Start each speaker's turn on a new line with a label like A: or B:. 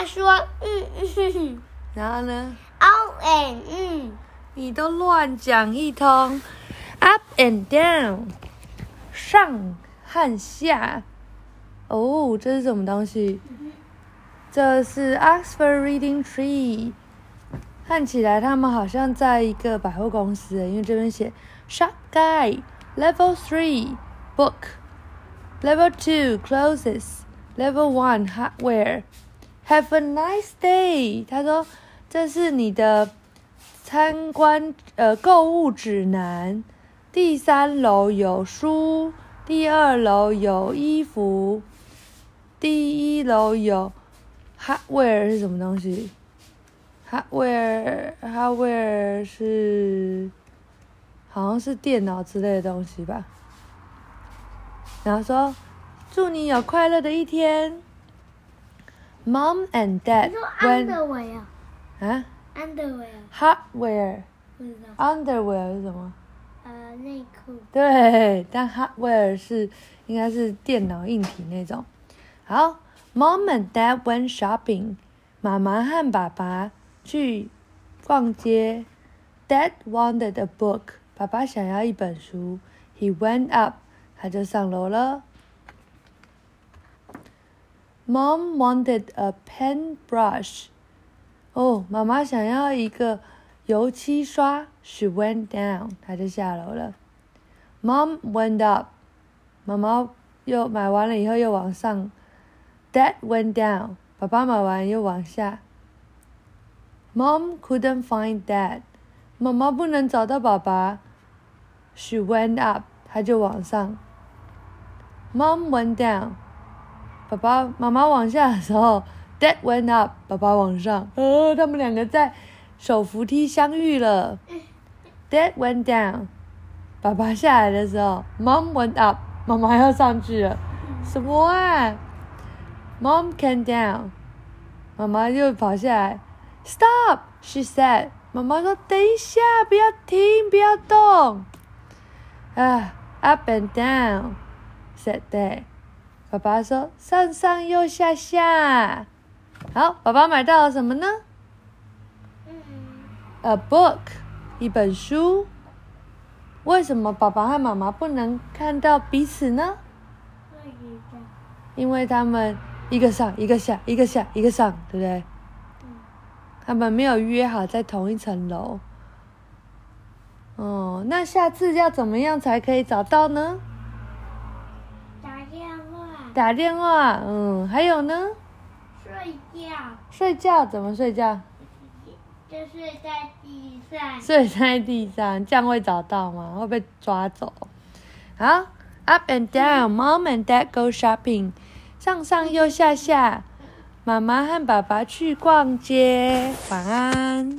A: 他说嗯嗯
B: 然后呢
A: ？，O and 嗯，
B: 你都乱讲一通，up and down，上和下。哦，这是什么东西？这是 Oxford Reading Tree。看起来他们好像在一个百货公司，因为这边写 Shop Guide Level Three Book Level Two Clothes Level One Hardware Have a nice day。他说这是你的参观呃购物指南。第三楼有书，第二楼有衣服，第一楼有 hardware 是什么东西？hardware hardware 是好像是电脑之类的东西吧。然后说祝你有快乐的一天。Mom and Dad
A: 说
B: went
A: underwear 啊
B: 啊
A: ，underwear
B: hardware
A: 不知道
B: ，underwear 是什么？
A: 呃，内裤。
B: 对，但 hardware 是应该是电脑硬体那种。好，Mom and Dad went shopping。妈妈和爸爸去逛街。Dad wanted a book。爸爸想要一本书。He went up。他就上楼了。Mom wanted a paintbrush。哦，妈妈想要一个油漆刷。She went down。她就下楼了。Mom went up。妈妈又买完了以后又往上。Dad went down。爸爸买完又往下。Mom couldn't find Dad。妈妈不能找到爸爸。She went up。她就往上。Mom went down。 爸爸妈妈往下的时候，Dad went up。爸爸往上。呃，他们两个在手扶梯相遇了。Dad went down。爸爸下来的时候，Mom went up。妈妈要上去了。什么啊？Mom came down。妈妈又跑下来。Stop，she said。妈妈说：“等一下，不要停，不要动。”啊，Up and down，said Dad。爸爸说：“上上又下下。”好，爸爸买到了什么呢
A: 嗯
B: ，？A book，一本书。为什么爸爸和妈妈不能看到彼此呢？因为他们一个上一个下，一个下一个上，对不对？
A: 嗯
B: 他们没有约好在同一层楼。哦，那下次要怎么样才可以找到呢？打电话。嗯，还有呢？
A: 睡觉，
B: 睡觉怎么睡觉？
A: 就睡在地上。
B: 睡在地上，这样会找到吗？会被抓走？好，up and down，mom and dad go shopping，上上又下下，妈妈和爸爸去逛街。晚安。